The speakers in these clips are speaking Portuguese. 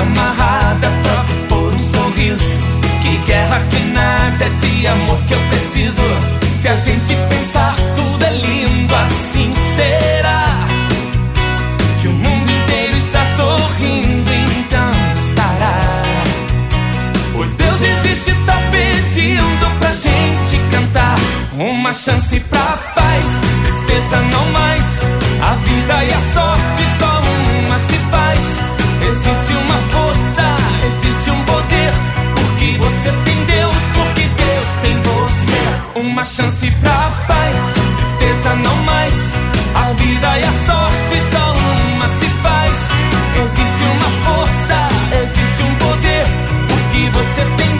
amarrada, troca por um sorriso. Que guerra que nada de amor que eu preciso. Se a gente pensar, tudo é lindo, assim será. Que o mundo inteiro está sorrindo, então estará. Pois Deus existe, tá pedindo pra gente cantar. Uma chance pra paz, tristeza não mais. A vida e a sorte Existe uma força, existe um poder. Porque você tem Deus, porque Deus tem você. Uma chance pra paz, tristeza não mais. A vida e a sorte só uma se faz. Existe uma força, existe um poder. Porque você tem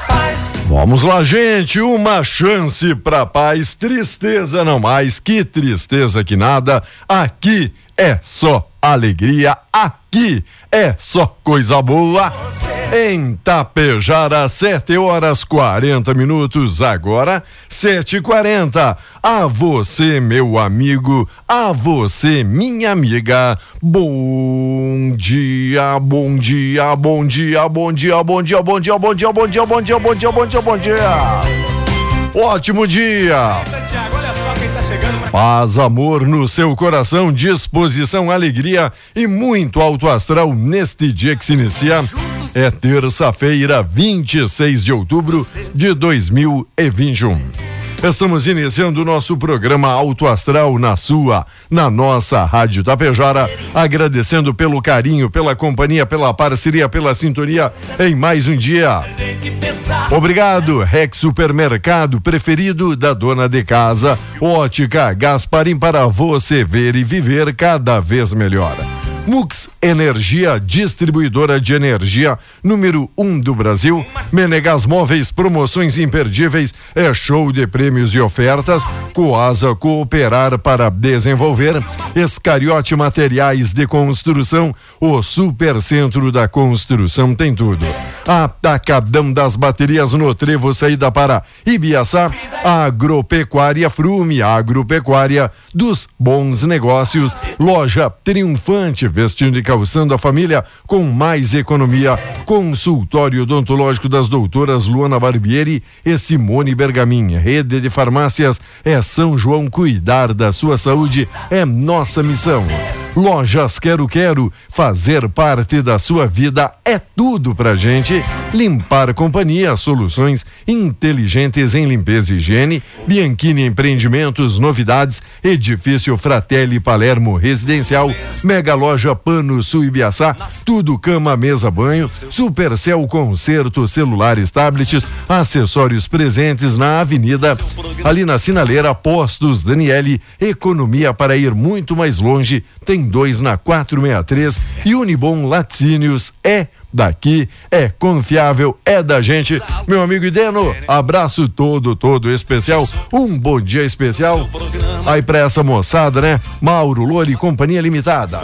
Vamos lá, gente, uma chance pra paz, tristeza não mais, que tristeza que nada, aqui é só alegria, aqui é só coisa boa. Em Tapejara, 7 horas 40 minutos, agora 7 e 40 A você, meu amigo, a você, minha amiga, bom dia, bom dia, bom dia, bom dia, bom dia, bom dia, bom dia, bom dia, bom dia, bom dia, bom dia, bom dia. Ótimo dia. Paz, amor no seu coração, disposição, alegria e muito alto astral neste dia que se inicia. É terça-feira, 26 de outubro de 2021. Estamos iniciando o nosso programa Alto Astral na sua, na nossa Rádio Tapejara, agradecendo pelo carinho, pela companhia, pela parceria, pela sintonia em mais um dia. Obrigado, Rex Supermercado preferido da dona de casa. Ótica Gasparim para você ver e viver cada vez melhor. Mux Energia, distribuidora de energia número 1 um do Brasil. Menegas Móveis, promoções imperdíveis, é show de prêmios e ofertas. Coasa Cooperar para desenvolver. Escariote Materiais de Construção, o supercentro da construção tem tudo. Atacadão das baterias no Trevo, saída para Ibiaçá. Agropecuária Frume, agropecuária dos bons negócios. Loja Triunfante, vestindo e calçando a família com mais economia. Consultório odontológico das doutoras Luana Barbieri e Simone Bergamin. Rede de farmácias é São João. Cuidar da sua saúde é nossa missão. Lojas Quero Quero, fazer parte da sua vida é tudo pra gente. Limpar Companhia, soluções inteligentes em limpeza e higiene. Bianchini Empreendimentos, novidades. Edifício Fratelli Palermo Residencial. Mega Loja Pano Sul Ibiaçá. Tudo cama, mesa, banho. Supercel Concerto, celulares, tablets, acessórios presentes na avenida. Ali na sinaleira, Postos Daniele. Economia para ir muito mais longe. Tem dois na 463 e Unibom Laticínios é daqui, é confiável, é da gente. Meu amigo Ideno, abraço todo, todo especial. Um bom dia especial. Aí pra essa moçada, né? Mauro Lori, Companhia Limitada.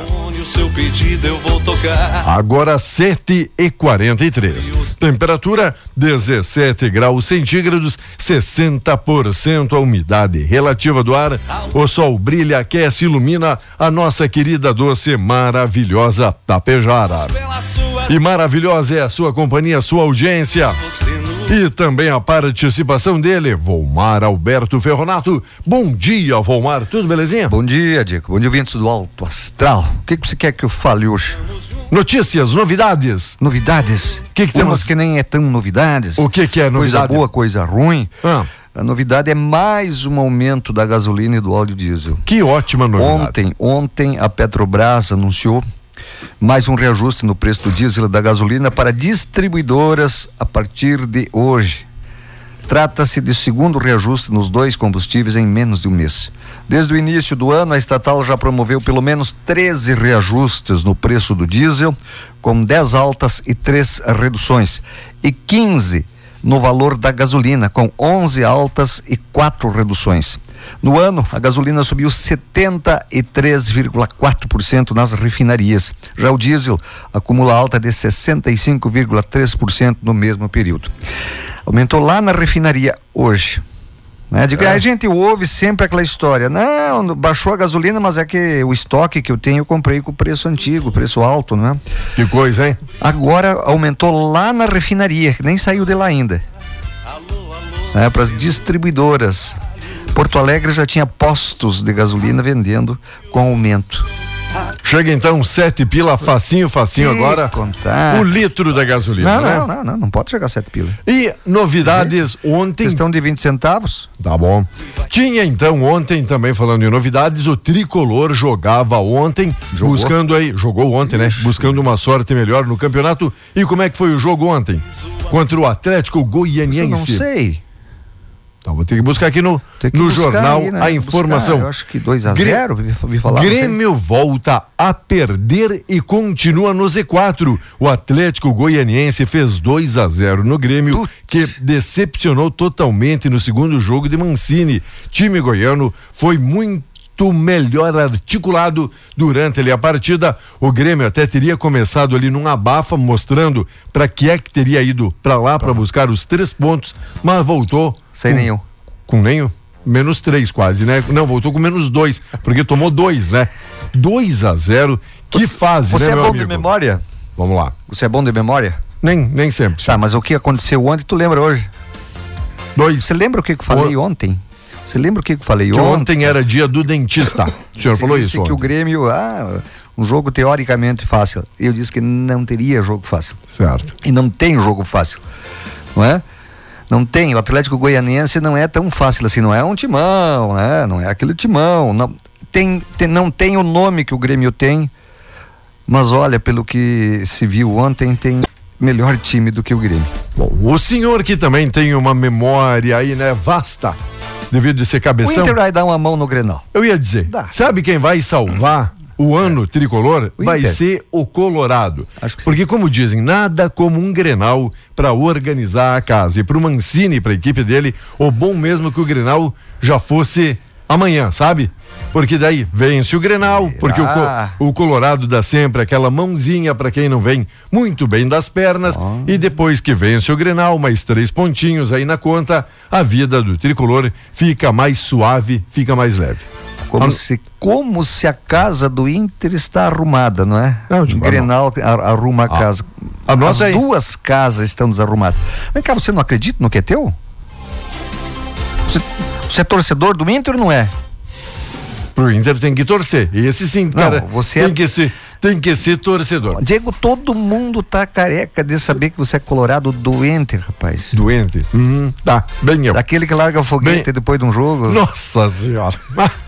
Agora 7 e 43. Temperatura 17 graus centígrados, 60% a umidade relativa do ar. O sol brilha, aquece, ilumina a nossa querida doce maravilhosa Tapejara. E maravilhosa é a sua companhia, a sua audiência. E também a participação dele, Volmar Alberto Ferronato. Bom dia, Volmar. Tudo belezinha? Bom dia, Diego. Bom dia, ouvintes do Alto Astral. O que, que você quer que eu fale hoje? Notícias, novidades. Novidades? Que que Umas temos? que nem é tão novidades. O que que é Coisa novidade? boa, coisa ruim. Ah, A novidade é mais um aumento da gasolina e do óleo diesel. que ótima novidade. Ontem, ontem a Petrobras anunciou mais um reajuste no preço do diesel e da gasolina para distribuidoras a partir de hoje. Trata-se de segundo reajuste nos dois combustíveis em menos de um mês. Desde o início do ano, a estatal já promoveu pelo menos 13 reajustes no preço do diesel, com 10 altas e 3 reduções, e 15 no valor da gasolina, com 11 altas e 4 reduções. No ano, a gasolina subiu 73,4% nas refinarias. Já o diesel acumula alta de 65,3% no mesmo período. Aumentou lá na refinaria hoje. Né? Digo, É. a gente ouve sempre aquela história. Não, baixou a gasolina, mas é que o estoque que eu tenho eu comprei com preço antigo, preço alto, né? Que coisa, hein? Agora aumentou lá na refinaria, que nem saiu de lá ainda. É, para as distribuidoras. Porto Alegre já tinha postos de gasolina vendendo com aumento. Chega então sete pila, facinho, facinho agora. contar. O litro da gasolina, Não, né? não, não, não, não pode chegar sete pila. E novidades ontem. Questão de 20 centavos. Tá bom. Tinha então ontem, também falando em novidades, o tricolor jogava ontem, Jogou? buscando aí, jogou ontem, né? Buscando uma sorte melhor no campeonato. E como é que foi o jogo ontem? Contra o Atlético Eu não Goianiense. sei. Então vou ter que buscar aqui no, no jornal aí, né? a informação. Buscar, eu acho que 2 a Grê- 0 vi, vi falar. Grêmio volta a perder e continua no Z4. O Atlético Goianiense fez 2 a 0 no Grêmio, Putz. que decepcionou totalmente no segundo jogo de Mancini. Time goiano foi muito melhor articulado durante ali a partida. O Grêmio até teria começado ali num abafa mostrando para que é que teria ido para lá para buscar os três pontos, mas voltou Sem com- nenhum. com nenhum. Menos três quase, né? Não, voltou com menos dois, porque tomou dois, né? 2 a 0 Que Você- fase, Você né, é bom amigo? de memória? Vamos lá. Você é bom de memória? Nem, nem sempre. Tá, mas o que aconteceu ontem, tu lembra hoje? Dois. Você lembra o que, que eu falei ontem? Você lembra o que, eu falei Que ontem? ontem era dia do dentista. O senhor Você falou disse isso que o ontem. Grêmio, ah, um jogo teoricamente fácil. Eu disse que não teria jogo fácil. Certo. E não tem jogo fácil. Não é? Não tem. O Atlético Goianiense não é tão fácil assim. Não é um timão, né? Não é aquele timão. Não tem, tem- não tem o nome que o Grêmio tem. Mas olha, pelo que se viu ontem, tem melhor time do que o Grêmio. Bom, o senhor que também tem uma memória aí, né, vasta, devido a ser O cabeção. Inter vai dar uma mão no Grenal. Eu ia dizer, Dá. sabe quem vai salvar o ano tricolor? O vai ser o Colorado. Acho que sim. Porque, como dizem, nada como um Grenal para organizar a casa. E pro Mancini, pra equipe dele, o bom mesmo que o Grenal já fosse amanhã, sabe? Porque daí vence o Grenal, porque o, o Colorado dá sempre aquela mãozinha para quem não vem muito bem das pernas. E depois que vence o Grenal, mais três pontinhos aí na conta, a vida do tricolor fica mais suave, fica mais leve. Como, Ah, se, como se a casa do Inter está arrumada, não é? Não, o tipo, Grenal ar- arruma a casa. anota As aí. duas casas estão desarrumadas. Vem cá, você não acredita no que é teu? Você, você é torcedor do Inter ou não é? Pro Inter tem que torcer. Esse sim, cara, você tem é- que ser, tem que ser torcedor. Diego, todo mundo tá careca de saber que você é colorado do Inter, rapaz. Doente. Uhum, tá, bem eu. Daquele que larga o foguete Bem- depois de um jogo. Nossa senhora.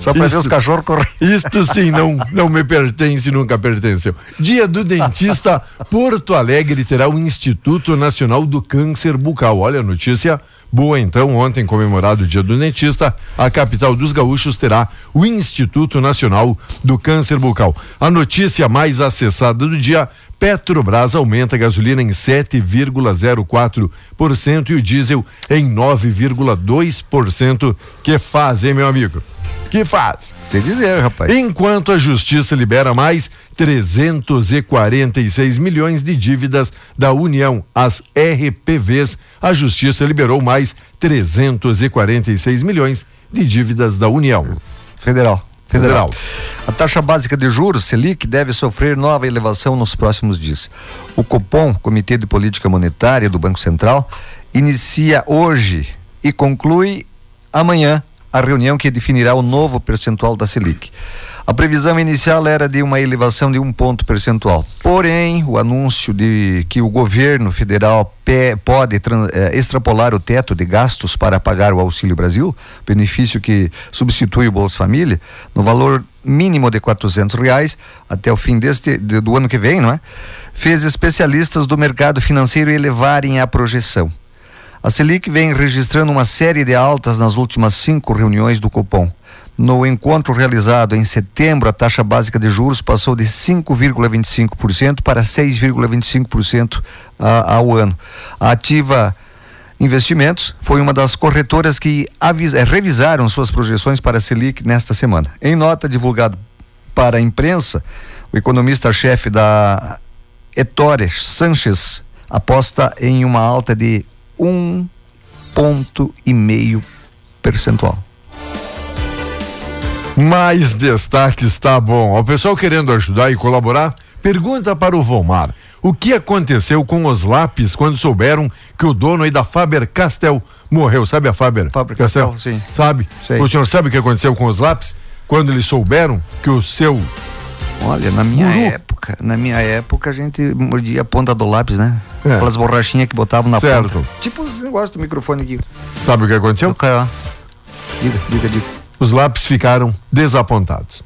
Só pra ver os cachorros correr. Isto sim não, não me pertence, nunca pertenceu. Dia do dentista, Porto Alegre terá o Instituto Nacional do Câncer Bucal. Olha a notícia boa então, ontem comemorado o Dia do Dentista, a capital dos gaúchos terá o Instituto Nacional do Câncer Bucal. A notícia mais acessada do dia Petrobras aumenta a gasolina em 7,04% e o diesel em 9,2%. Que faz, hein, meu amigo? Que faz? Te dizer, rapaz. Enquanto a justiça libera mais 346 milhões de dívidas da União, as RPVs, a justiça liberou mais 346 milhões de dívidas da União. Federal. Federal. A taxa básica de juros, Selic, deve sofrer nova elevação nos próximos dias. O Copom, Comitê de Política Monetária do Banco Central, inicia hoje e conclui amanhã a reunião que definirá o novo percentual da Selic. A previsão inicial era de uma elevação de um ponto percentual. Porém, o anúncio de que o governo federal pode eh, extrapolar o teto de gastos para pagar o Auxílio Brasil, benefício que substitui o Bolsa Família, no valor mínimo de quatrocentos reais até o fim deste de, do ano que vem, não é? Fez especialistas do mercado financeiro elevarem a projeção. A Selic vem registrando uma série de altas nas últimas cinco reuniões do Copom. No encontro realizado em setembro, a taxa básica de juros passou de 5,25% para 6,25% ao ano. A ativa Investimentos foi uma das corretoras que eh, revisaram suas projeções para a Selic nesta semana. Em nota divulgada para a imprensa, o economista-chefe da Ettore Sanches aposta em uma alta de um ponto e meio percentual. Mais destaques, tá bom. O pessoal querendo ajudar e colaborar, pergunta para o Volmar. O que aconteceu com os lápis quando souberam que o dono aí da Faber Castell morreu? Sabe a Faber? Faber Castell, sim. Sabe? Sei. O senhor sabe o que aconteceu com os lápis? Quando eles souberam que o seu Olha, na minha Guru. época, na minha época a gente mordia a ponta do lápis, né? É. Aquelas borrachinhas que botavam na certo. ponta. Tipo os negócios do microfone aqui. Sabe o que aconteceu? Diga, diga, diga os lápis ficaram desapontados.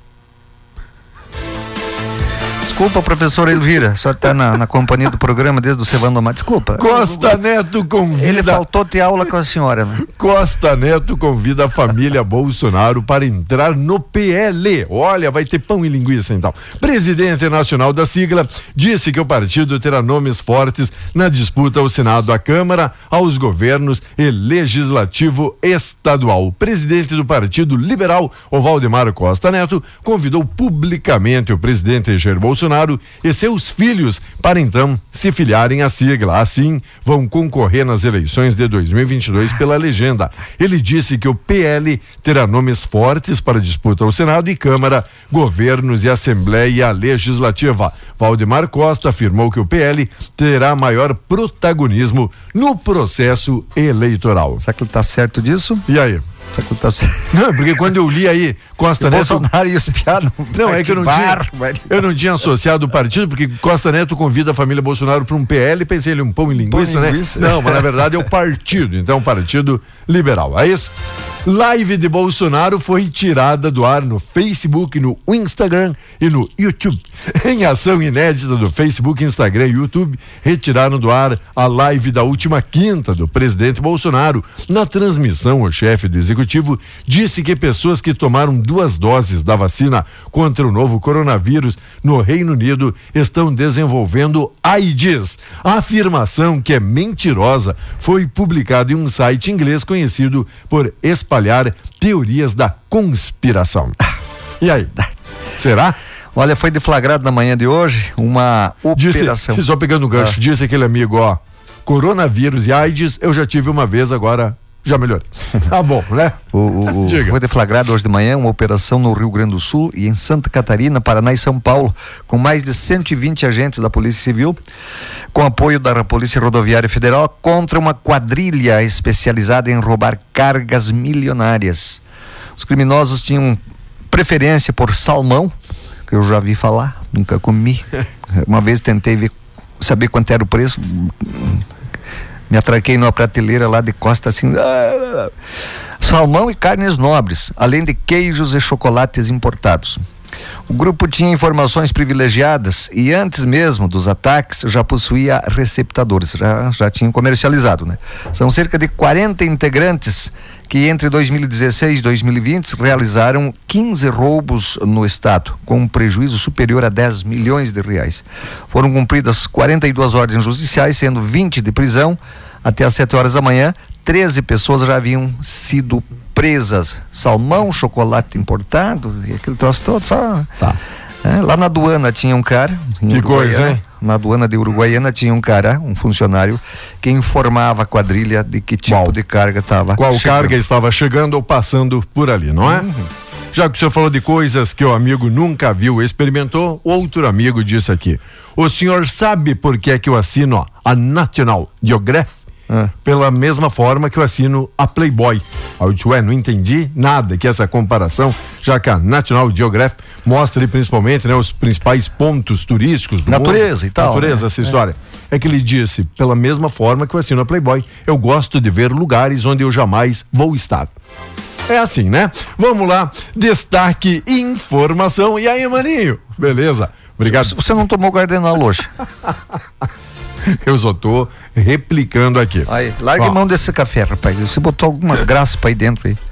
Desculpa, professor Elvira, a senhora está na, na, companhia do programa desde o Cevando Mar. Desculpa. Costa Neto convida. Ele faltou ter aula com a senhora. Né? Costa Neto convida a família Bolsonaro para entrar no PL. Olha, vai ter pão e linguiça então. Presidente nacional da sigla disse que o partido terá nomes fortes na disputa ao Senado, à Câmara, aos governos e legislativo estadual. O presidente do Partido Liberal, o Valdemar Costa Neto, convidou publicamente o presidente Jair Bolsonaro Bolsonaro e seus filhos para então se filiarem à sigla. Assim, vão concorrer nas eleições de 2022 pela legenda. Ele disse que o PL terá nomes fortes para disputa ao Senado e Câmara, governos e Assembleia Legislativa. Valdemar Costa afirmou que o PL terá maior protagonismo no processo eleitoral. Será que ele está certo disso? E aí? Não, porque quando eu li aí Costa Neto. Bolsonaro e os piados. Não, é que eu não, tinha, eu não tinha associado o partido, porque Costa Neto convida a família Bolsonaro para um PL, pensei ele um pão e linguiça, pão né? Linguiça. Não, mas na verdade é o partido, então partido liberal. É isso? Live de Bolsonaro foi tirada do ar no Facebook, no Instagram e no YouTube. Em ação inédita do Facebook, Instagram e YouTube, retiraram do ar a live da última quinta do presidente Bolsonaro. Na transmissão, o chefe do executivo disse que pessoas que tomaram duas doses da vacina contra o novo coronavírus no Reino Unido estão desenvolvendo AIDS. A afirmação, que é mentirosa, foi publicada em um site inglês conhecido por espalhar teorias da conspiração. E aí? Será? Olha, foi deflagrado na manhã de hoje uma operação. Disse, só pegando o gancho, ah. disse aquele amigo, ó, coronavírus e AIDS eu já tive uma vez, agora já melhorou. Tá bom, né? O, o, o foi deflagrado hoje de manhã uma operação no Rio Grande do Sul e em Santa Catarina, Paraná e São Paulo, com mais de 120 agentes da Polícia Civil, com apoio da Polícia Rodoviária Federal, contra uma quadrilha especializada em roubar cargas milionárias. Os criminosos tinham preferência por salmão, que eu já vi falar, nunca comi. Uma vez tentei ver, saber quanto era o preço me atraquei numa prateleira lá de costa assim. salmão e carnes nobres, além de queijos e chocolates importados. O grupo tinha informações privilegiadas e antes mesmo dos ataques já possuía receptadores, já, já tinham comercializado, né? São cerca de 40 integrantes que entre 2016 e 2020 realizaram 15 roubos no estado, com um prejuízo superior a 10 milhões de reais. Foram cumpridas 42 ordens judiciais, sendo 20 de prisão. Até às 7 horas da manhã, 13 pessoas já haviam sido presas. Salmão, chocolate importado, e aquele troço todo, só. Tá. É, lá na aduana tinha um cara. Que coisa, hein? Na aduana de Uruguaiana tinha um cara, um funcionário, que informava a quadrilha de que tipo Qual? de carga estava. Qual carga estava chegando ou passando por ali, não é? Já que o senhor falou de coisas que o amigo nunca viu, experimentou, outro amigo disse aqui. O senhor sabe por que é que eu assino a National Geographic? Ah. Pela mesma forma que eu assino a Playboy. Aí eu ué, não entendi nada que essa comparação, já que a National Geographic mostra ali principalmente né, os principais pontos turísticos do Natureza mundo. e tal, Natureza, né? essa história. É que ele disse, pela mesma forma que eu assino a Playboy, eu gosto de ver lugares onde eu jamais vou estar. É assim, né? Vamos lá, destaque informação. E aí, maninho? Beleza? Obrigado. Você não tomou Gardenal hoje. Eu só tô replicando aqui. Aí, larga Ó, mão desse café, rapaz. Você botou alguma graça aí dentro aí.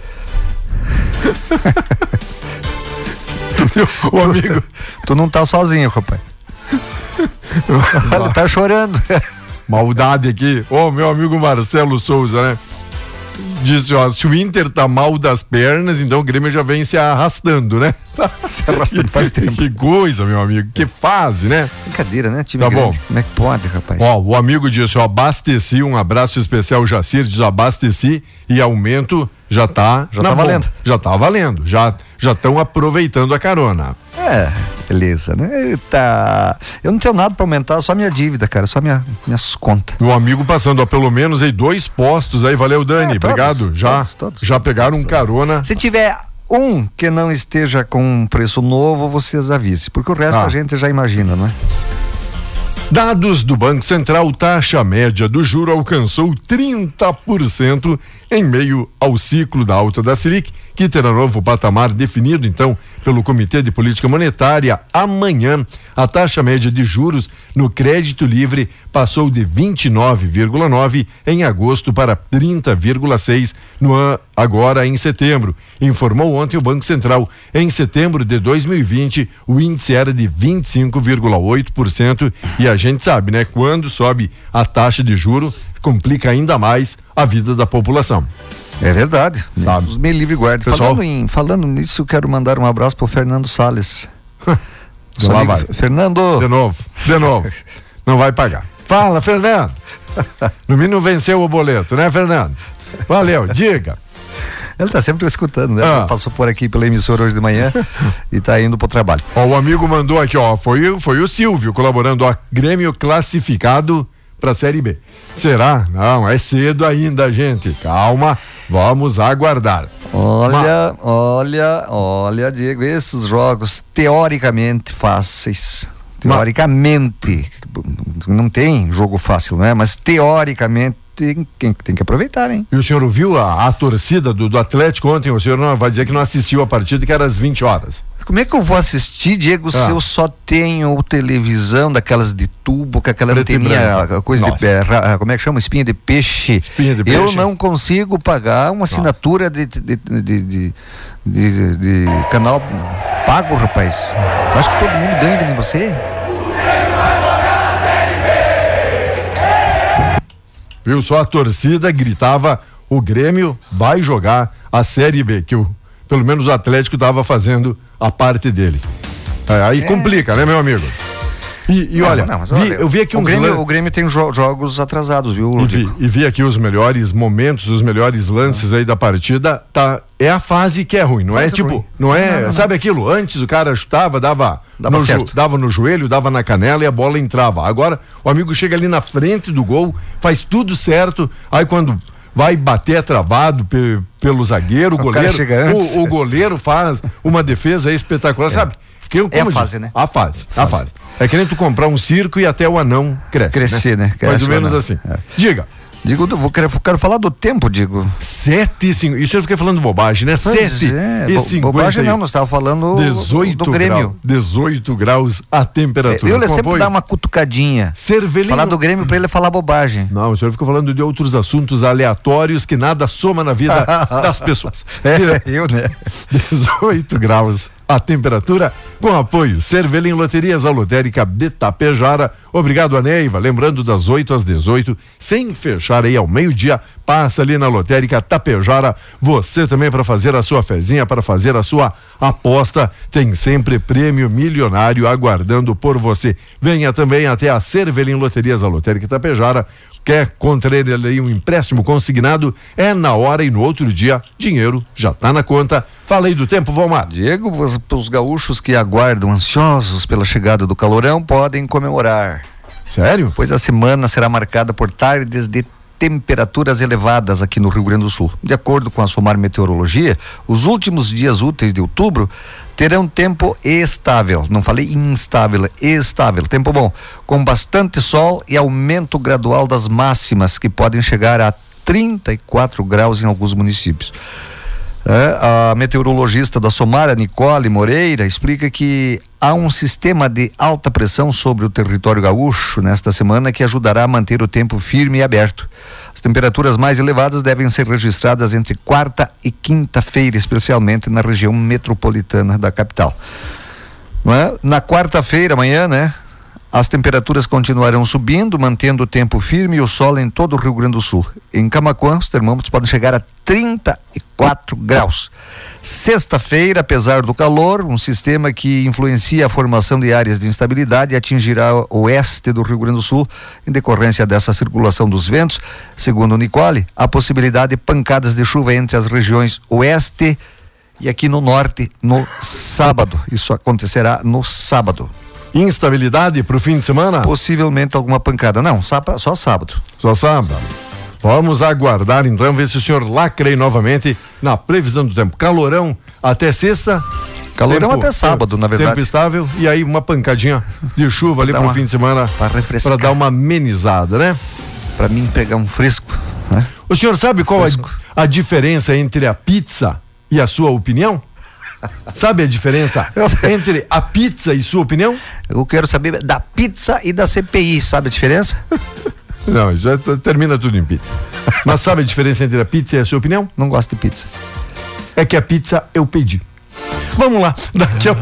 O amigo. Tu não tá sozinho, rapaz. Ele tá chorando. Maldade aqui. Ô, meu amigo Marcelo Souza, né? Disse, ó, se o Inter tá mal das pernas, então o Grêmio já vem se arrastando, né? Se arrastando faz tempo. Que coisa, meu amigo. Que fase, né? Brincadeira, né? Time Tá bom. grande. Como é que pode, rapaz? Ó, o amigo disse, ó, abasteci, um abraço especial, Jacir, diz, abasteci e aumento já tá Já tá bomba. valendo. Já tá valendo, já já estão aproveitando a carona. É, beleza, né? Eita. Eu não tenho nada pra aumentar, só minha dívida, cara, só minha, minhas contas. O amigo passando, ó, pelo menos aí dois postos aí, valeu Dani, É, todos, obrigado. Já todos, todos, já pegaram um carona. Se tiver um que não esteja com um preço novo, vocês avisem, porque o resto Ah. a gente já imagina, não é? Dados do Banco Central, taxa média do juro alcançou 30% em meio ao ciclo da alta da Selic, que terá novo patamar definido então pelo Comitê de Política Monetária. Amanhã, a taxa média de juros no crédito livre passou de 29,9 em agosto para 30,6 no agora em setembro, informou ontem o Banco Central. Em setembro de 2020, o índice era de 25,8% e a gente sabe, né, quando sobe a taxa de juro, complica ainda mais a vida da população. É verdade. Sabe. Deus me livre guarde. Pessoal- Falando, em, falando nisso, quero mandar um abraço pro Fernando Salles. Seu Lá vai. Fernando, De novo, de novo. Não vai pagar. Fala, Fernando. No mínimo venceu o boleto, né, Fernando? Valeu, diga. ele tá sempre escutando, né? Ah. Passou por aqui pela emissora hoje de manhã e tá indo pro trabalho. Ó, o amigo mandou aqui, ó, foi, o- foi o Silvio colaborando, ó, Grêmio classificado pra Série B. Será? Não, é cedo ainda, gente. Calma, vamos aguardar. Olha, olha, olha, Diego, esses jogos teoricamente fáceis. Teoricamente, não tem jogo fácil, né? Mas teoricamente tem, tem, tem que aproveitar, hein? E o senhor ouviu a, a torcida do, do Atlético ontem? O senhor não vai dizer que não assistiu a partida que era às 20 horas. Como é que eu vou assistir, Diego, se Ah. eu só tenho televisão daquelas de tubo, com aquela Preto anteninha, coisa de Nossa. ra- como é que chama? Espinha de peixe. Espinha de Eu peixe. não consigo pagar uma assinatura de, de, de, de, de- de- de canal pago, rapaz. Eu acho que todo mundo ganha nem você. Viu? Só a torcida gritava: o Grêmio vai jogar a Série B, que o, pelo menos o Atlético estava fazendo a parte dele. É, aí complica, né, meu amigo? E, e Não, olha, não, mas vi- eu vi aqui o uns Grêmio, lan- o Grêmio tem jo- jogos atrasados, viu, e vi, e vi aqui os melhores momentos, os melhores lances aí da partida. Tá, é a fase que é ruim, não é Fase tipo, ruim. não é, Não, sabe aquilo? Antes o cara chutava, dava, Dava no, certo. dava no joelho, dava na canela e a bola entrava. Agora o amigo chega ali na frente do gol, faz tudo certo, aí quando vai bater é travado pe- pelo zagueiro, o goleiro, o, o goleiro faz uma defesa espetacular, sabe? Eu, É a fase, né? A fase, a fase. É que nem tu comprar um circo e até o anão cresce. Crescer, né? Mais Cresce ou o menos anão. assim. É. Diga. Digo, vou quero, quero falar do tempo, digo. Sete e cinco. Isso eu fiquei falando bobagem, né? Sete é, e bo- cinquenta. bobagem e- não, nós estávamos falando 18 do Grêmio. Grau, 18 graus a temperatura. Eu Com sempre dá uma cutucadinha. Cervelinho. Falar do Grêmio pra ele falar bobagem. Não, o senhor ficou falando de outros assuntos aleatórios que nada soma na vida das pessoas. É, eu, né? 18 graus a temperatura, com apoio Cervelim Loterias, a lotérica de Tapejara. Obrigado, a Neiva. Lembrando das 8 às 18, sem fechar aí ao meio-dia, passa ali na lotérica Tapejara. Você também para fazer a sua fezinha, para fazer a sua aposta, tem sempre prêmio milionário aguardando por você. Venha também até a Cervelim Loterias, a lotérica Tapejara. Quer contrair ali um empréstimo consignado? É na hora e no outro dia, dinheiro já tá na conta. Falei do tempo, Valmar. Diego, os, os gaúchos que aguardam ansiosos pela chegada do calorão podem comemorar. Sério? Pois a semana será marcada por tardes de temperaturas elevadas aqui no Rio Grande do Sul. De acordo com a Somar Meteorologia, os últimos dias úteis de outubro terão tempo estável. Não falei instável, estável. Tempo bom, com bastante sol e aumento gradual das máximas que podem chegar a 34 graus em alguns municípios. É, a meteorologista da Somara, Nicole Moreira, explica que há um sistema de alta pressão sobre o território gaúcho nesta semana que ajudará a manter o tempo firme e aberto. As temperaturas mais elevadas devem ser registradas entre quarta e quinta-feira, especialmente na região metropolitana da capital. É? Na quarta-feira, amanhã, né? As temperaturas continuarão subindo, mantendo o tempo firme e o sol em todo o Rio Grande do Sul. Em Camaquã, os termômetros podem chegar a 34 graus. Sexta-feira, apesar do calor, um sistema que influencia a formação de áreas de instabilidade atingirá o oeste do Rio Grande do Sul em decorrência dessa circulação dos ventos. Segundo Nicole, há possibilidade de pancadas de chuva entre as regiões oeste e aqui no norte no sábado. Isso acontecerá no sábado. Instabilidade pro fim de semana? Possivelmente alguma pancada. Não, só, pra- só sábado. Só sábado. Vamos aguardar então, ver se o senhor lacre aí novamente na previsão do tempo. Calorão até sexta. Calorão até sábado, na verdade. Tempo estável e aí uma pancadinha de chuva ali pro uma- fim de semana pra refrescar. pra dar uma amenizada, né? Para mim pegar um fresco. Né? O senhor sabe qual Fresco. a, a diferença entre a pizza e a sua opinião? Sabe a diferença entre a pizza e sua opinião? Eu quero saber da pizza e da CPI, sabe a diferença? Não, já termina tudo em pizza. Mas sabe a diferença entre a pizza e a sua opinião? Não gosto de pizza. É que a pizza eu pedi. Vamos lá, daqui a,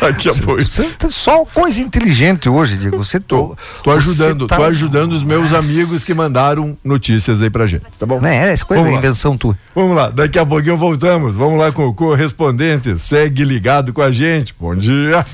daqui a pouco. Você tá só coisa inteligente hoje, Diego. Você Tô, tô, tô ajudando, tá- tô ajudando os meus amigos que mandaram notícias aí pra gente, tá bom? Né, essa coisa é Vamos lá. invenção tua. Vamos lá, daqui a pouquinho voltamos. Vamos lá com o correspondente. Segue ligado com a gente. Bom dia.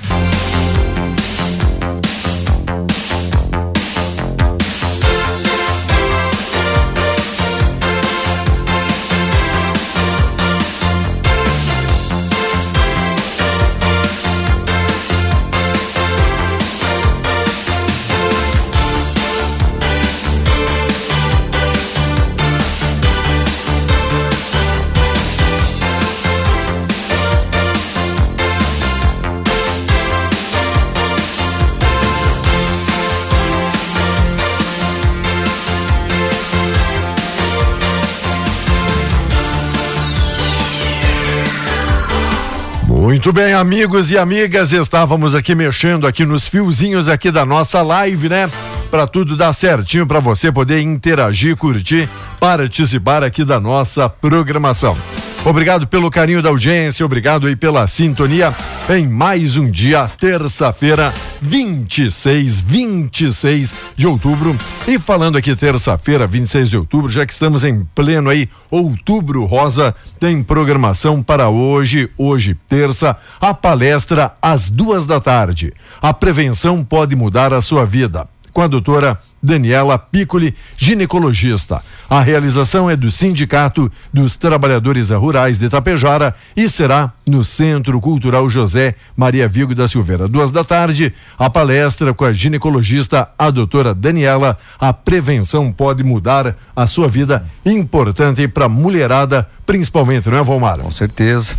Muito bem, amigos e amigas, estávamos aqui mexendo aqui nos fiozinhos aqui da nossa live, né? Para tudo dar certinho, para você poder interagir, curtir, participar aqui da nossa programação. Obrigado pelo carinho da audiência, obrigado aí pela sintonia em mais um dia, terça-feira, 26, 26 de outubro. E falando aqui terça-feira, 26 de outubro, já que estamos em pleno aí outubro rosa, tem programação para hoje, hoje, terça, a palestra às duas da tarde. A prevenção pode mudar a sua vida com a doutora Daniela Piccoli, ginecologista. A realização é do Sindicato dos Trabalhadores Rurais de Itapejara e será no Centro Cultural José Maria Vigo da Silveira. Duas da tarde, a palestra com a ginecologista, a doutora Daniela. A prevenção pode mudar a sua vida, importante para a mulherada, principalmente, não é, Valmar? Com certeza.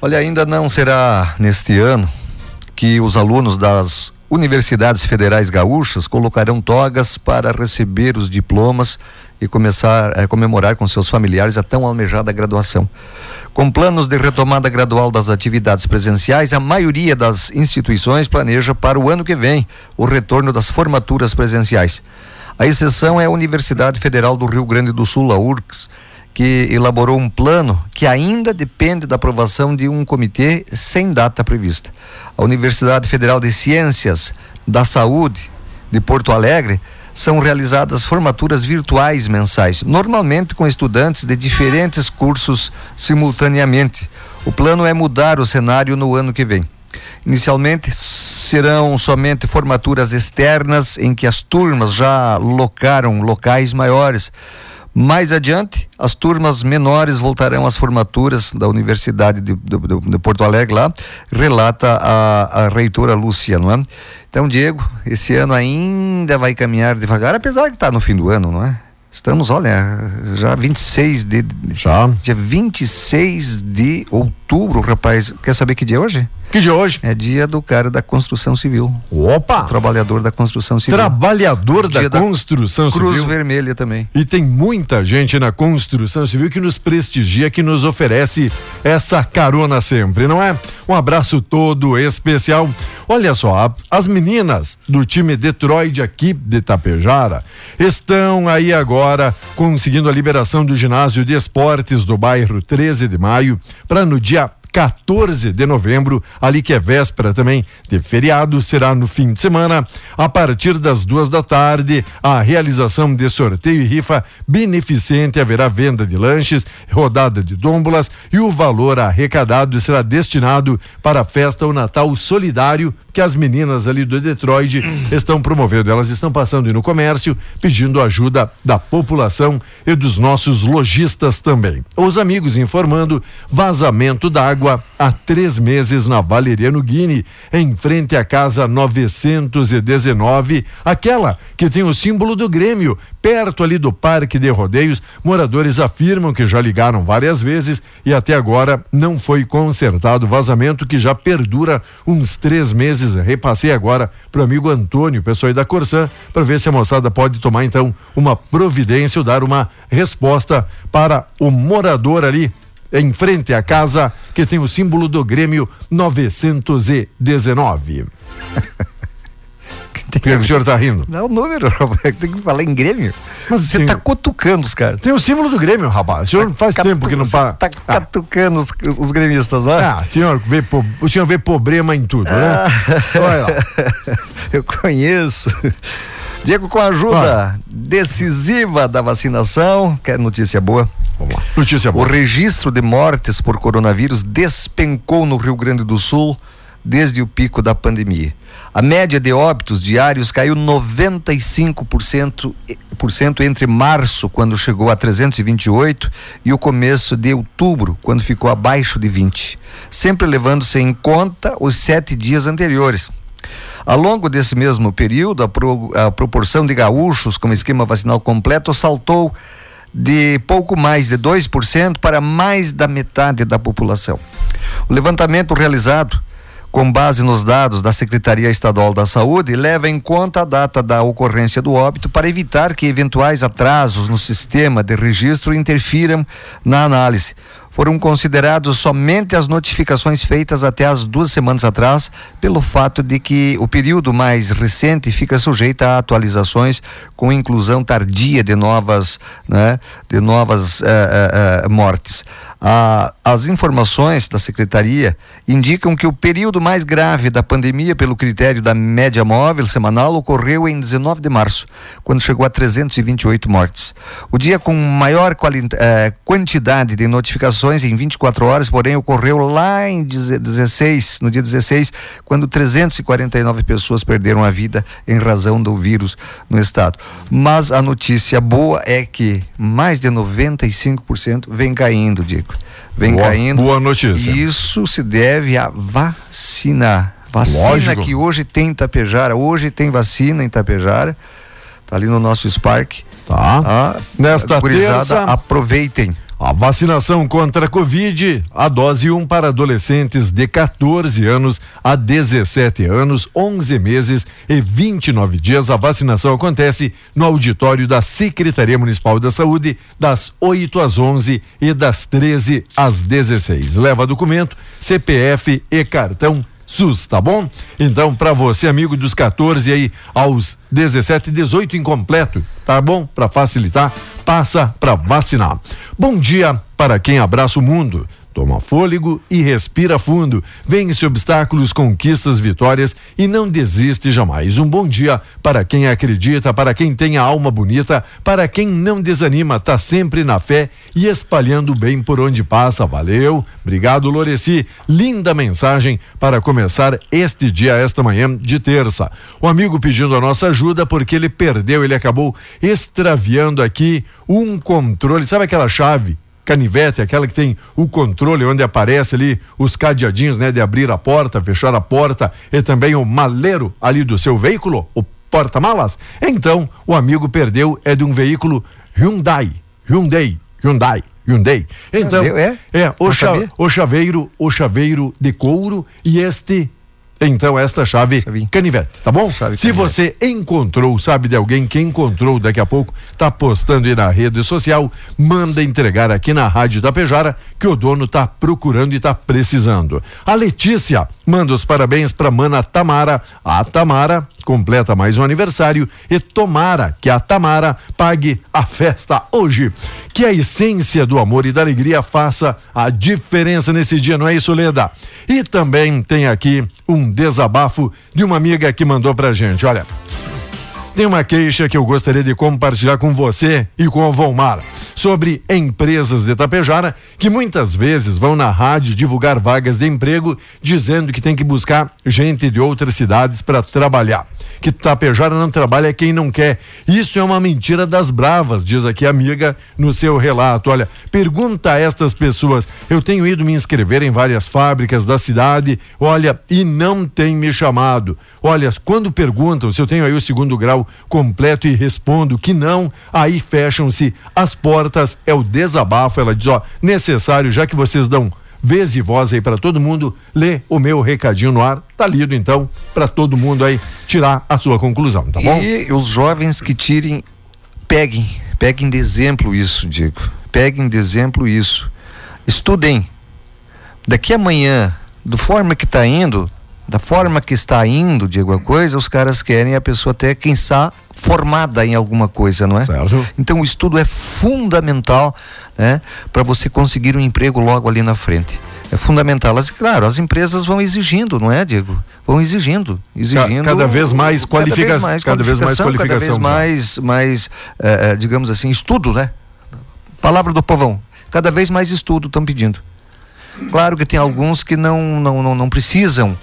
Olha, ainda não será neste ano que os alunos das universidades federais gaúchas colocarão togas para receber os diplomas e começar a comemorar com seus familiares a tão almejada graduação. Com planos de retomada gradual das atividades presenciais, a maioria das instituições planeja para o ano que vem o retorno das formaturas presenciais. A exceção é a Universidade Federal do Rio Grande do Sul, a URCS, que elaborou um plano que ainda depende da aprovação de um comitê sem data prevista. A Universidade Federal de Ciências da Saúde de Porto Alegre são realizadas formaturas virtuais mensais, normalmente com estudantes de diferentes cursos simultaneamente. O plano é mudar o cenário no ano que vem. Inicialmente serão somente formaturas externas em que as turmas já locaram locais maiores mais adiante, as turmas menores voltarão às formaturas da Universidade de, de, de Porto Alegre lá, relata a, a reitora Lúcia, não é? Então, Diego, esse ano ainda vai caminhar devagar, apesar que está no fim do ano, não é? Estamos, olha, já 26 de. Já. Dia 26 de outubro, rapaz. Quer saber que dia é hoje? Que dia é hoje? É dia do cara da construção civil. Opa! O trabalhador da construção civil. Trabalhador da, da construção civil. Cruz Vermelha também. E tem muita gente na construção civil que nos prestigia, que nos oferece essa carona sempre, não é? Um abraço todo especial. Olha só, as meninas do time Detroit aqui de Tapejara estão aí agora agora conseguindo a liberação do ginásio de esportes do bairro 13 de maio para no dia 14 de novembro, ali que é véspera também de feriado, será no fim de semana, a partir das duas da tarde, a realização de sorteio e rifa beneficente, haverá venda de lanches, rodada de dômbulas e o valor arrecadado será destinado para a festa o Natal Solidário que as meninas ali do Detroit estão promovendo. Elas estão passando no comércio, pedindo ajuda da população e dos nossos lojistas também. Os amigos informando vazamento d'água há três meses na Valeriano Guine, em frente à casa 919, aquela que tem o símbolo do Grêmio, perto ali do Parque de Rodeios. Moradores afirmam que já ligaram várias vezes e até agora não foi consertado o vazamento que já perdura uns três meses Repassei agora para o amigo Antônio, pessoal aí da Corsã, para ver se a moçada pode tomar então uma providência ou dar uma resposta para o morador ali em frente à casa que tem o símbolo do Grêmio 919. Por que o senhor está rindo? Não, o número, tem que falar em Grêmio. Mas você está cutucando os caras. Tem o símbolo do Grêmio, rapaz. O senhor tá faz tempo que não para. Está ah. catucando os, os, gremistas, não é? Ah, senhor vê, o senhor vê problema em tudo, né? Ah. Olha lá. Eu conheço. Diego, com a ajuda decisiva da vacinação, quer notícia boa? Vamos lá. Notícia boa. O registro de mortes por coronavírus despencou no Rio Grande do Sul desde o pico da pandemia. A média de óbitos diários caiu 95% por cento entre março, quando chegou a 328, e o começo de outubro, quando ficou abaixo de 20, sempre levando-se em conta os sete dias anteriores. Ao longo desse mesmo período, a, pro, a proporção de gaúchos com esquema vacinal completo saltou de pouco mais de 2% para mais da metade da população. O levantamento realizado com base nos dados da Secretaria Estadual da Saúde, leva em conta a data da ocorrência do óbito para evitar que eventuais atrasos no sistema de registro interfiram na análise. Foram considerados somente as notificações feitas até as duas semanas atrás, pelo fato de que o período mais recente fica sujeito a atualizações com inclusão tardia de novas, né, de novas uh, uh, mortes. Ah, as informações da secretaria indicam que o período mais grave da pandemia, pelo critério da média móvel semanal, ocorreu em 19 de março, quando chegou a 328 mortes. O dia com maior eh, quantidade de notificações em 24 horas, porém, ocorreu lá em 16, no dia 16, quando 349 pessoas perderam a vida em razão do vírus no estado. Mas a notícia boa é que mais de 95% vem caindo, Diego vem boa, caindo. Boa notícia. Isso se deve à vacina. Vacina Lógico. que hoje tem em Itapejara, hoje tem vacina em Itapejara. Tá ali no nosso Spark. Tá. Ah, Nesta terça, aproveitem. A vacinação contra a Covid, a dose 1 para adolescentes de 14 anos a 17 anos, 11 meses e 29 dias. A vacinação acontece no auditório da Secretaria Municipal da Saúde, das 8 às 11 e das 13 às 16. Leva documento, CPF e cartão SUS, tá bom? Então, para você, amigo dos 14 aí aos 17 e 18 incompleto, tá bom? Para facilitar, passa para vacinar. Bom dia para quem abraça o mundo. Toma fôlego e respira fundo. Vence obstáculos, conquistas, vitórias e não desiste jamais. Um bom dia para quem acredita, para quem tem a alma bonita, para quem não desanima, tá sempre na fé e espalhando bem por onde passa. Valeu. Obrigado, Loreci. Linda mensagem para começar este dia, esta manhã de terça. O amigo pedindo a nossa ajuda porque ele perdeu, ele acabou extraviando aqui um controle. Sabe aquela chave canivete, aquela que tem o controle onde aparece ali os cadeadinhos, né, de abrir a porta, fechar a porta e também o maleiro ali do seu veículo, o porta-malas. Então, o amigo perdeu é de um veículo Hyundai, Hyundai, Hyundai. Hyundai. Então, é, é o, cha, o chaveiro, o chaveiro de couro e este então, esta chave canivete, tá bom? Chave Se canivete. você encontrou, sabe de alguém que encontrou daqui a pouco, tá postando aí na rede social, manda entregar aqui na Rádio Tapejara, que o dono tá procurando e tá precisando. A Letícia manda os parabéns para mana Tamara. A Tamara completa mais um aniversário e tomara que a Tamara pague a festa hoje. Que a essência do amor e da alegria faça a diferença nesse dia, não é isso, Leda? E também tem aqui um desabafo de uma amiga que mandou pra gente. Olha, tem uma queixa que eu gostaria de compartilhar com você e com o Volmar sobre empresas de Tapejara que muitas vezes vão na rádio divulgar vagas de emprego dizendo que tem que buscar gente de outras cidades para trabalhar. Que Tapejara não trabalha quem não quer. Isso é uma mentira das bravas, diz aqui a amiga no seu relato. Olha, pergunta a estas pessoas. Eu tenho ido me inscrever em várias fábricas da cidade, olha, e não tem me chamado. Olha, quando perguntam se eu tenho aí o segundo grau completo e respondo que não, aí fecham-se as portas portas é o desabafo. Ela diz: ó, necessário, já que vocês dão vez e voz aí para todo mundo, lê o meu recadinho no ar. Tá lido então para todo mundo aí tirar a sua conclusão, tá bom? E os jovens que tirem, peguem, peguem de exemplo isso, Diego. Peguem de exemplo isso. Estudem. Daqui amanhã, do forma que está indo, da forma que está indo, Diego, a coisa, os caras querem a pessoa até, quem sabe, formada em alguma coisa, não é? Certo. Então o estudo é fundamental, né, para você conseguir um emprego logo ali na frente. É fundamental. As, claro, as empresas vão exigindo, não é, Diego? Vão exigindo, exigindo. Cada vez mais qualificação, cada vez mais qualificação, cada vez mais, mais, eh, digamos assim, estudo, né? Palavra do povão. Cada vez mais estudo estão pedindo. Claro que tem alguns que não, não, não, não precisam,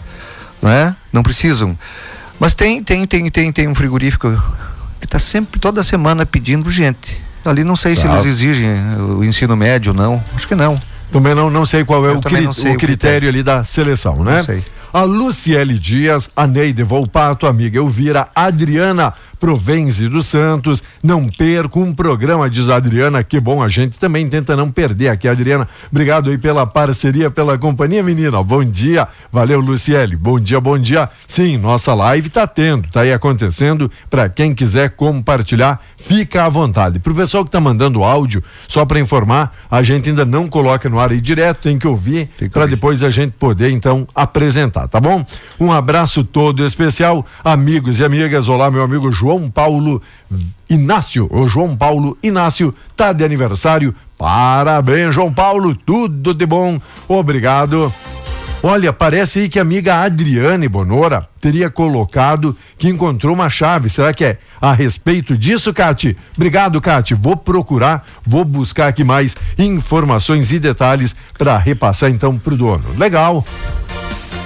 né? Não precisam. Mas tem, tem, tem, tem, tem um frigorífico que está sempre, toda semana pedindo gente. Ali não sei se eles exigem o ensino médio, não. Acho que não. Também não, não sei qual é o, cri o, critério, critério ali da seleção, né? Não sei. A Luciele Dias, a Neide Volpato, amiga Elvira, Adriana Provenze dos Santos. Não perca um programa, diz a Adriana. Que bom, a gente também tenta não perder aqui. Adriana, obrigado aí pela parceria, pela companhia, menina. Bom dia. Valeu, Luciele. Bom dia, bom dia. Sim, nossa live tá tendo, tá aí acontecendo. Para quem quiser compartilhar, fica à vontade. Pro pessoal que tá mandando áudio, só para informar, a gente ainda não coloca no ar aí direto, tem que ouvir para depois a gente poder então apresentar, tá bom? Um abraço todo especial, amigos e amigas. Olá, meu amigo João Paulo Inácio. O João Paulo Inácio tá de aniversário. Parabéns, João Paulo. Tudo de bom. Obrigado. Olha, parece aí que a amiga Adriane Bonora teria colocado que encontrou uma chave. Será que é a respeito disso, Cati? Obrigado, Cati. Vou procurar, vou buscar aqui mais informações e detalhes para repassar então pro dono. Legal.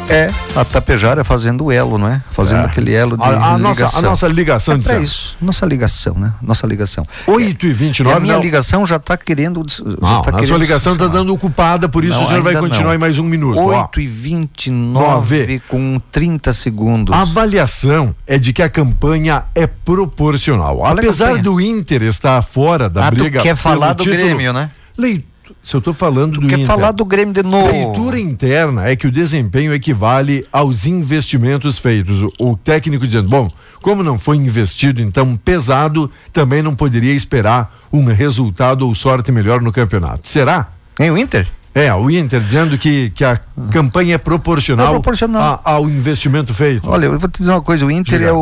É, a Tapejara fazendo o elo, não é? Fazendo é. aquele elo de a, a ligação. Nossa, a nossa ligação, é isso, nossa ligação, né? Nossa ligação. 8 e 29 A minha não. ligação já está querendo. Não, tá a querendo sua ligação está dando ocupada, por isso não, o senhor vai continuar não. em mais um minuto. 8 e 29 com 30 segundos. A avaliação é de que a campanha é proporcional. Apesar do Inter estar fora da ah, briga. Quer falar do título, Grêmio, né? Leitura se eu tô falando Tu do quer Inter. falar do Grêmio de novo? Leitura interna é que o desempenho equivale aos investimentos feitos. O, o técnico dizendo, bom, como não foi investido então pesado, também não poderia esperar um resultado ou sorte melhor no campeonato. Será? Em o Inter? É, o Inter dizendo que, que a campanha é proporcional, É proporcional. a- ao investimento feito. Olha, eu vou te dizer uma coisa, o Inter Diga. é o,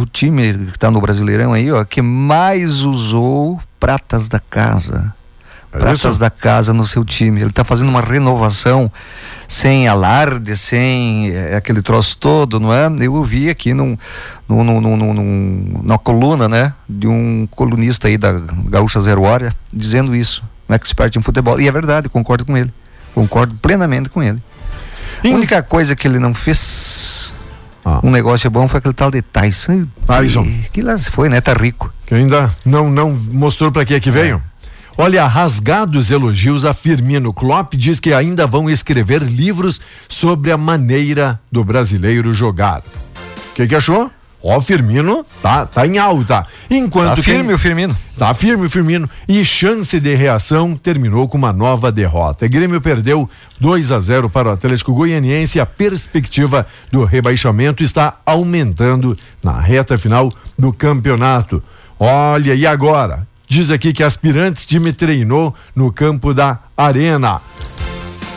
o time que está no Brasileirão aí, ó, que mais usou pratas da casa. É pratas isso? da casa no seu time. Ele está fazendo uma renovação sem alarde, sem eh, aquele troço todo, não é? Eu ouvi aqui num, num, num, num, num- num- numa coluna, né, de um colunista aí da Gaúcha Zero Hora, dizendo isso, um expert em futebol. E é verdade, concordo com ele. Concordo plenamente com ele. A única coisa que ele não fez Ah. um negócio bom foi aquele tal de Tyson. Tyson. Que, que lá foi, né? Tá rico. Que ainda não, não mostrou para que é que veio. Olha, rasgados elogios a Firmino. Klopp diz que ainda vão escrever livros sobre a maneira do brasileiro jogar. O que, que achou? Ó, Firmino tá, tá em alta. Enquanto Tá quem- firme o Firmino. Tá firme o Firmino. E chance de reação terminou com uma nova derrota. O Grêmio perdeu 2 a 0 para o Atlético Goianiense. A perspectiva do rebaixamento está aumentando na reta final do campeonato. Olha, e agora? Diz aqui que aspirantes time treinou no campo da Arena.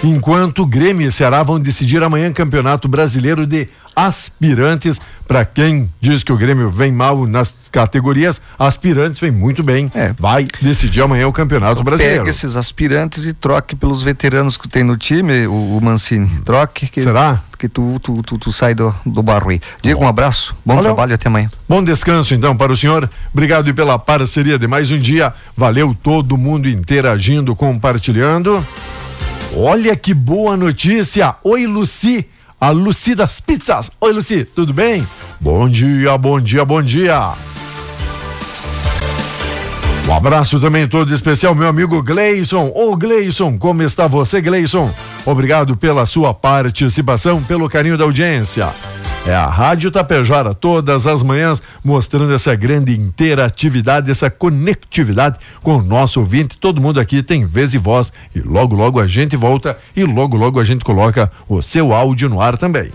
Enquanto Grêmio e Ceará vão decidir amanhã Campeonato Brasileiro de Aspirantes. Para quem diz que o Grêmio vem mal nas categorias, aspirantes vem muito bem. É. Vai decidir amanhã o Campeonato Brasileiro. Pega esses aspirantes e troque pelos veteranos que tem no time, o, o Mancini. Troque. Que, Será? Que tu, tu, tu, tu sai do, do barro aí. Diego, um abraço. Bom Valeu. trabalho até amanhã. Bom descanso então para o senhor. Obrigado pela parceria de mais um dia. Valeu todo mundo interagindo, compartilhando. Olha que boa notícia. Oi, Luci. A Luci das Pizzas. Oi, Luci, tudo bem? Bom dia, bom dia, bom dia. Um abraço também todo especial, meu amigo Gleison. Ô Gleison, como está você, Gleison? Obrigado pela sua participação, pelo carinho da audiência. É a Rádio Tapejara, todas as manhãs, mostrando essa grande interatividade, essa conectividade com o nosso ouvinte. Todo mundo aqui tem vez e voz. E logo, logo a gente volta e logo, logo a gente coloca o seu áudio no ar também.